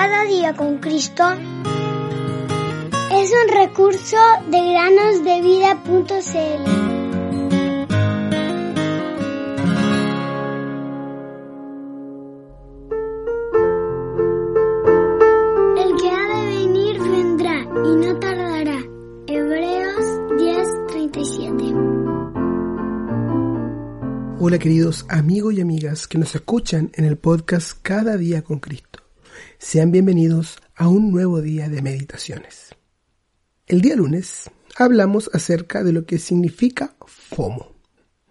Cada día con Cristo es un recurso de granosdevida.cl. El que ha de venir vendrá y no tardará. Hebreos 10:37. Hola queridos amigos y amigas que nos escuchan en el podcast Cada día con Cristo. Sean bienvenidos a un nuevo día de meditaciones. El día lunes hablamos acerca de lo que significa FOMO,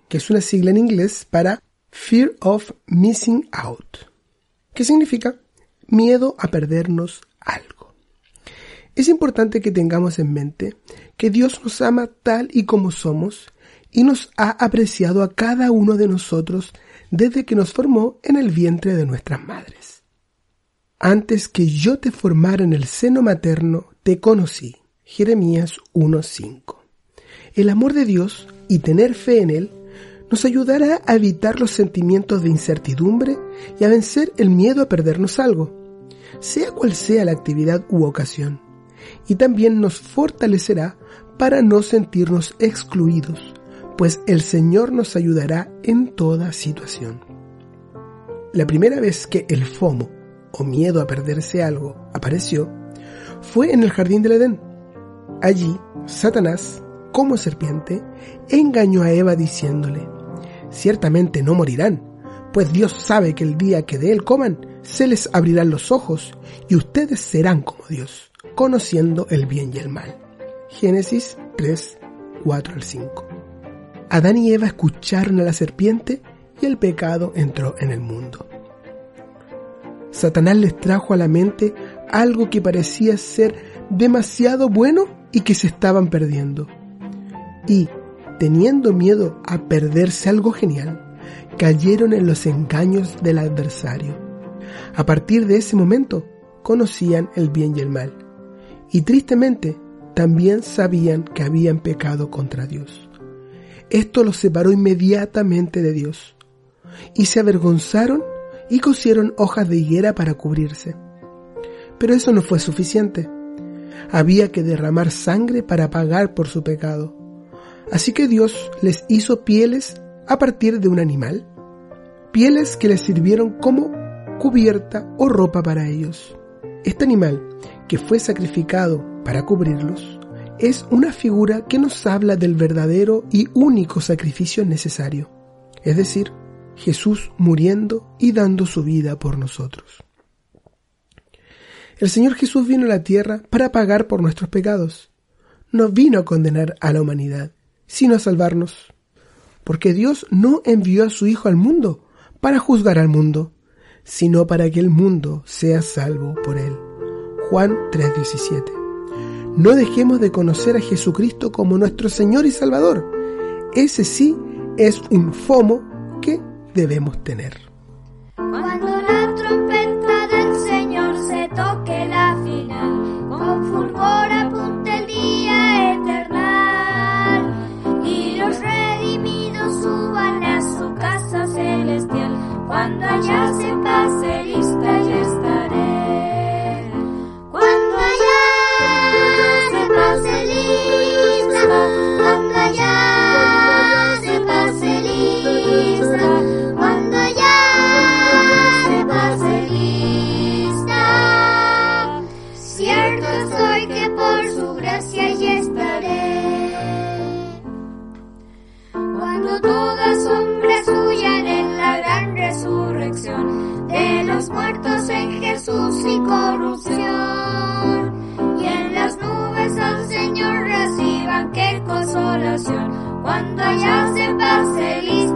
que es una sigla en inglés para Fear of Missing Out, que significa miedo a perdernos algo. Es importante que tengamos en mente que Dios nos ama tal y como somos y nos ha apreciado a cada uno de nosotros desde que nos formó en el vientre de nuestras madres. Antes que yo te formara en el seno materno, te conocí. Jeremías 1.5. El amor de Dios y tener fe en Él nos ayudará a evitar los sentimientos de incertidumbre y a vencer el miedo a perdernos algo, sea cual sea la actividad u ocasión, y también nos fortalecerá para no sentirnos excluidos, pues el Señor nos ayudará en toda situación. La primera vez que el FOMO, o miedo a perderse algo, apareció, fue en el jardín del Edén. Allí, Satanás, como serpiente, engañó a Eva diciéndole, ciertamente no morirán, pues Dios sabe que el día que de él coman, se les abrirán los ojos y ustedes serán como Dios, conociendo el bien y el mal. Génesis 3, 4 al 5. Adán y Eva escucharon a la serpiente y el pecado entró en el mundo. Satanás les trajo a la mente algo que parecía ser demasiado bueno y que se estaban perdiendo. Y, teniendo miedo a perderse algo genial, cayeron en los engaños del adversario. A partir de ese momento, conocían el bien y el mal. Y tristemente, también sabían que habían pecado contra Dios. Esto los separó inmediatamente de Dios. Y se avergonzaron y cosieron hojas de higuera para cubrirse. Pero eso no fue suficiente. Había que derramar sangre para pagar por su pecado. Así que Dios les hizo pieles a partir de un animal. Pieles que les sirvieron como cubierta o ropa para ellos. Este animal, que fue sacrificado para cubrirlos, es una figura que nos habla del verdadero y único sacrificio necesario, es decir, Jesús muriendo y dando su vida por nosotros. El Señor Jesús vino a la tierra para pagar por nuestros pecados. No vino a condenar a la humanidad, sino a salvarnos. Porque Dios no envió a su Hijo al mundo para juzgar al mundo, sino para que el mundo sea salvo por él. Juan 3:17. No dejemos de conocer a Jesucristo como nuestro Señor y Salvador. Ese sí es un FOMO debemos tener. estás feliz.